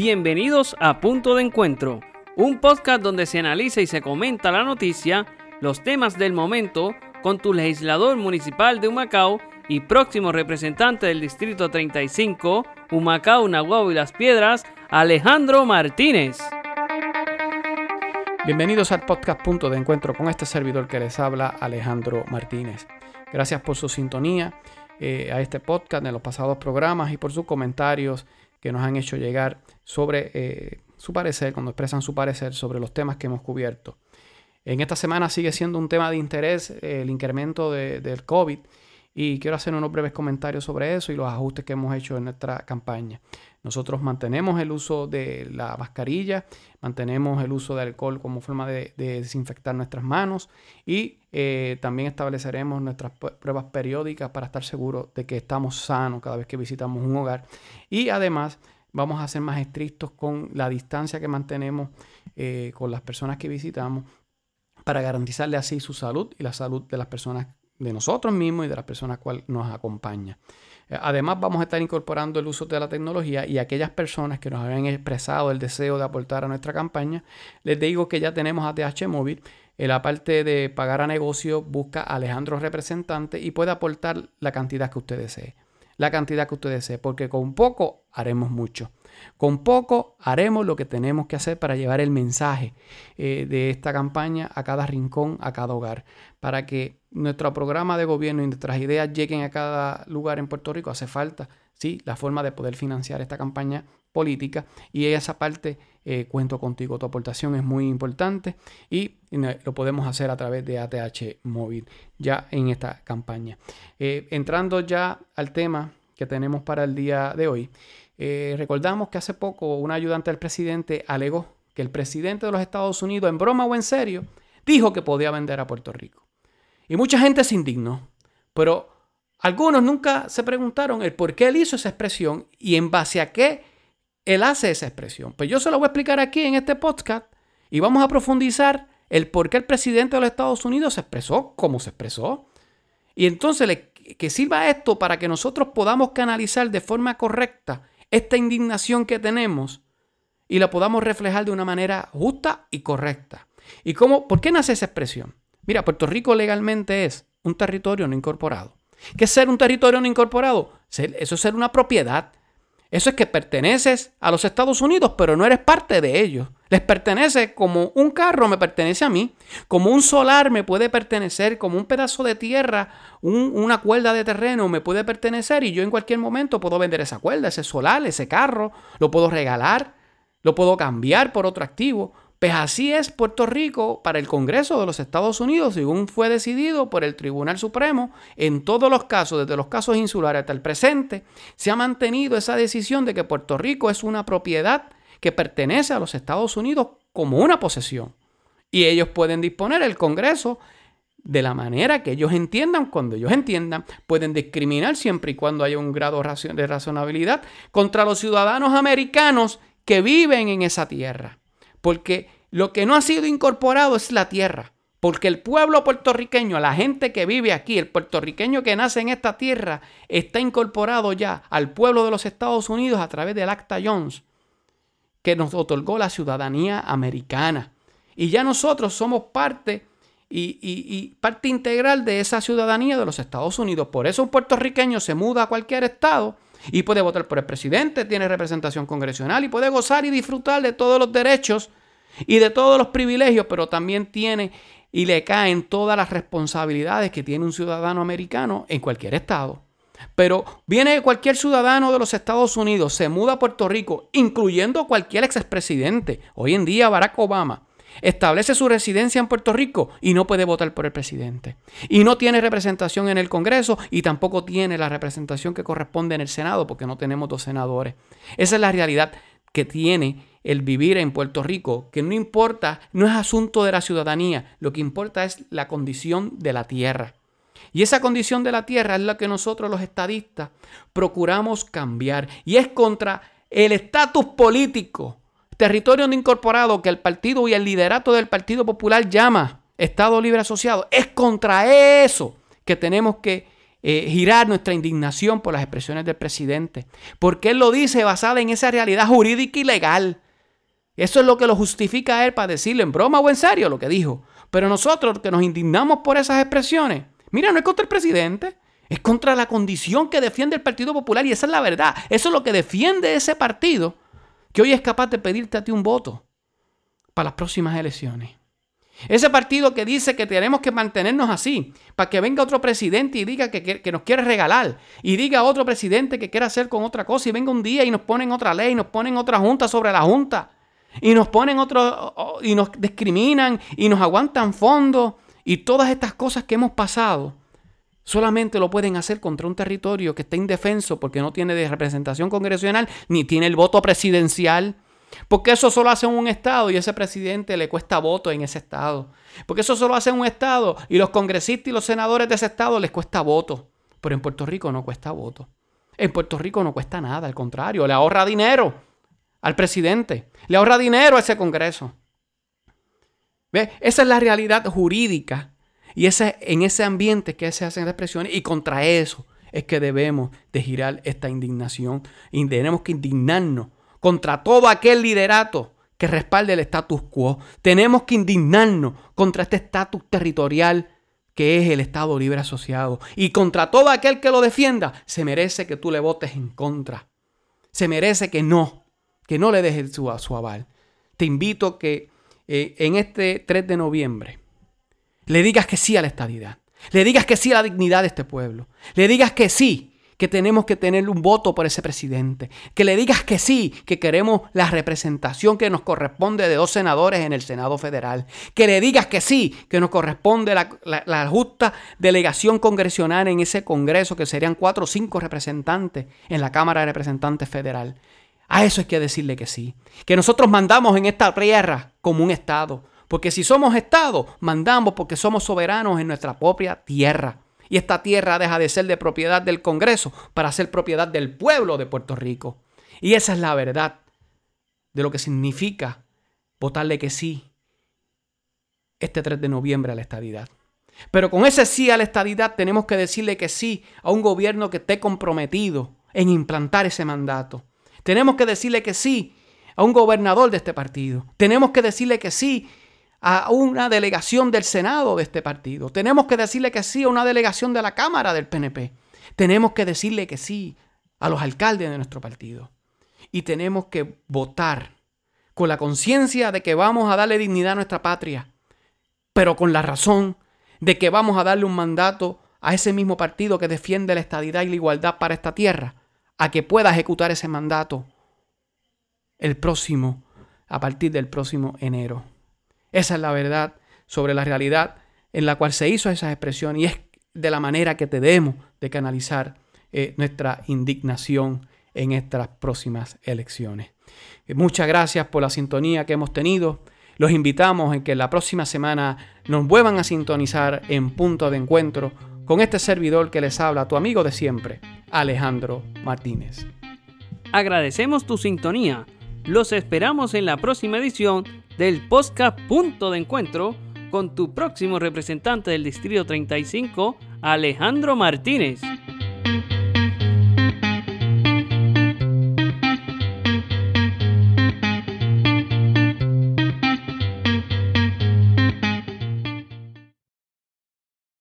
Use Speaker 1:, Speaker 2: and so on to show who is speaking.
Speaker 1: Bienvenidos a Punto de Encuentro, un podcast donde se analiza y se comenta la noticia, los temas del momento, con tu legislador municipal de Humacao y próximo representante del Distrito 35, Humacao, Nahuatl y Las Piedras, Alejandro Martínez.
Speaker 2: Bienvenidos al podcast Punto de Encuentro con este servidor que les habla, Alejandro Martínez. Gracias por su sintonía eh, a este podcast en los pasados programas y por sus comentarios que nos han hecho llegar sobre eh, su parecer, cuando expresan su parecer sobre los temas que hemos cubierto. En esta semana sigue siendo un tema de interés eh, el incremento del COVID y quiero hacer unos breves comentarios sobre eso y los ajustes que hemos hecho en nuestra campaña. Nosotros mantenemos el uso de la mascarilla, mantenemos el uso de alcohol como forma de, desinfectar nuestras manos y eh, también estableceremos nuestras pruebas periódicas para estar seguros de que estamos sanos cada vez que visitamos un hogar. Y además vamos a ser más estrictos con la distancia que mantenemos eh, con las personas que visitamos para garantizarle así su salud y la salud de las personas de nosotros mismos y de las personas cuales nos acompañan. Además, vamos a estar incorporando el uso de la tecnología y aquellas personas que nos habían expresado el deseo de aportar a nuestra campaña, les digo que ya tenemos ATH móvil. En la parte de pagar a negocio, busca a Alejandro Representante y puede aportar la cantidad que usted desee. La cantidad que usted desee, porque con poco haremos mucho. Con poco haremos lo que tenemos que hacer para llevar el mensaje eh, de esta campaña a cada rincón, a cada hogar, para que nuestro programa de gobierno y nuestras ideas lleguen a cada lugar en Puerto Rico. Hace falta, sí, la forma de poder financiar esta campaña política y esa parte eh, cuento contigo. Tu aportación es muy importante y lo podemos hacer a través de ATH móvil ya en esta campaña. Eh, entrando ya al tema que tenemos para el día de hoy. Eh, recordamos que hace poco un ayudante del presidente alegó que el presidente de los Estados Unidos, en broma o en serio, dijo que podía vender a Puerto Rico. Y mucha gente se indignó, pero algunos nunca se preguntaron el por qué él hizo esa expresión y en base a qué él hace esa expresión. Pues yo se lo voy a explicar aquí en este podcast y vamos a profundizar el por qué el presidente de los Estados Unidos se expresó como se expresó. Y entonces que sirva esto para que nosotros podamos canalizar de forma correcta esta indignación que tenemos y la podamos reflejar de una manera justa y correcta. ¿Y cómo, por qué nace esa expresión? Mira, Puerto Rico legalmente es un territorio no incorporado. ¿Qué es ser un territorio no incorporado? Eso es ser una propiedad. Eso es que perteneces a los Estados Unidos, pero no eres parte de ellos. Les pertenece como un carro me pertenece a mí, como un solar me puede pertenecer, como un pedazo de tierra, una cuerda de terreno me puede pertenecer. Y yo en cualquier momento puedo vender esa cuerda, ese solar, ese carro, lo puedo regalar, lo puedo cambiar por otro activo. Pues así es Puerto Rico para el Congreso de los Estados Unidos, según fue decidido por el Tribunal Supremo, en todos los casos, desde los casos insulares hasta el presente, se ha mantenido esa decisión de que Puerto Rico es una propiedad que pertenece a los Estados Unidos como una posesión. Y ellos pueden disponer el Congreso de la manera que ellos entiendan, cuando ellos entiendan, pueden discriminar siempre y cuando haya un grado de razonabilidad contra los ciudadanos americanos que viven en esa tierra. Porque lo que no ha sido incorporado es la tierra. Porque el pueblo puertorriqueño, la gente que vive aquí, el puertorriqueño que nace en esta tierra, está incorporado ya al pueblo de los Estados Unidos a través del Acta Jones, que nos otorgó la ciudadanía americana. Y ya nosotros somos parte y, parte integral de esa ciudadanía de los Estados Unidos. Por eso un puertorriqueño se muda a cualquier estado y puede votar por el presidente, tiene representación congresional y puede gozar y disfrutar de todos los derechos y de todos los privilegios, pero también tiene y le caen todas las responsabilidades que tiene un ciudadano americano en cualquier estado. Pero viene cualquier ciudadano de los Estados Unidos, se muda a Puerto Rico, incluyendo cualquier expresidente, hoy en día Barack Obama, establece su residencia en Puerto Rico y no puede votar por el presidente. Y no tiene representación en el Congreso y tampoco tiene la representación que corresponde en el Senado porque no tenemos dos senadores. Esa es la realidad que tiene el vivir en Puerto Rico, que no importa, no es asunto de la ciudadanía, lo que importa es la condición de la tierra. Y esa condición de la tierra es la que nosotros los estadistas procuramos cambiar y es contra el estatus político territorio no incorporado que el partido y el liderato del Partido Popular llama Estado Libre Asociado, es contra eso que tenemos que eh, girar nuestra indignación por las expresiones del presidente, porque él lo dice basada en esa realidad jurídica y legal. Eso es lo que lo justifica a él para decirlo en broma o en serio lo que dijo. Pero nosotros que nos indignamos por esas expresiones, mira, no es contra el presidente, es contra la condición que defiende el Partido Popular y esa es la verdad. Eso es lo que defiende ese partido que hoy es capaz de pedirte a ti un voto para las próximas elecciones. Ese partido que dice que tenemos que mantenernos así, para que venga otro presidente y diga que, nos quiere regalar, y diga otro presidente que quiere hacer con otra cosa, y venga un día y nos ponen otra ley, nos ponen otra junta sobre la junta, y nos ponen otro, y nos discriminan, y nos aguantan fondos, y todas estas cosas que hemos pasado, solamente lo pueden hacer contra un territorio que está indefenso porque no tiene representación congresional, ni tiene el voto presidencial porque eso solo hace un estado y ese presidente le cuesta voto en ese estado. Porque eso solo hace un estado y los congresistas y los senadores de ese estado les cuesta voto. Pero en Puerto Rico no cuesta voto. En Puerto Rico no cuesta nada, al contrario, le ahorra dinero al presidente, le ahorra dinero a ese Congreso. ¿Ve? Esa es la realidad jurídica y ese, en ese ambiente que se hacen expresiones y contra eso es que debemos de girar esta indignación y tenemos que indignarnos contra todo aquel liderato que respalde el status quo. Tenemos que indignarnos contra este estatus territorial que es el Estado Libre Asociado. Y contra todo aquel que lo defienda, se merece que tú le votes en contra. Se merece que no, que no le dejes su, su aval. Te invito que eh, en este 3 de noviembre le digas que sí a la estadidad. Le digas que sí a la dignidad de este pueblo. Le digas que sí que tenemos que tener un voto por ese presidente. Que le digas que sí, que queremos la representación que nos corresponde de dos senadores en el Senado Federal. Que le digas que sí, que nos corresponde la, justa delegación congresional en ese Congreso, que serían cuatro o cinco representantes en la Cámara de Representantes Federal. A eso hay que decirle que sí. Que nosotros mandamos en esta tierra como un Estado. Porque si somos Estado, mandamos porque somos soberanos en nuestra propia tierra. Y esta tierra deja de ser de propiedad del Congreso para ser propiedad del pueblo de Puerto Rico. Y esa es la verdad de lo que significa votarle que sí este 3 de noviembre a la estadidad. Pero con ese sí a la estadidad tenemos que decirle que sí a un gobierno que esté comprometido en implantar ese mandato. Tenemos que decirle que sí a un gobernador de este partido. Tenemos que decirle que sí a una delegación del Senado de este partido. Tenemos que decirle que sí a una delegación de la Cámara del PNP. Tenemos que decirle que sí a los alcaldes de nuestro partido. Y tenemos que votar con la conciencia de que vamos a darle dignidad a nuestra patria, pero con la razón de que vamos a darle un mandato a ese mismo partido que defiende la estadidad y la igualdad para esta tierra, a que pueda ejecutar ese mandato el próximo, a partir del próximo enero. Esa es la verdad sobre la realidad en la cual se hizo esa expresión y es de la manera que debemos de canalizar eh, nuestra indignación en estas próximas elecciones. Eh, muchas gracias por la sintonía que hemos tenido. Los invitamos en que la próxima semana nos vuelvan a sintonizar en punto de encuentro con este servidor que les habla, tu amigo de siempre, Alejandro Martínez.
Speaker 1: Agradecemos tu sintonía. Los esperamos en la próxima edición del podcast Punto de Encuentro con tu próximo representante del Distrito 35, Alejandro Martínez.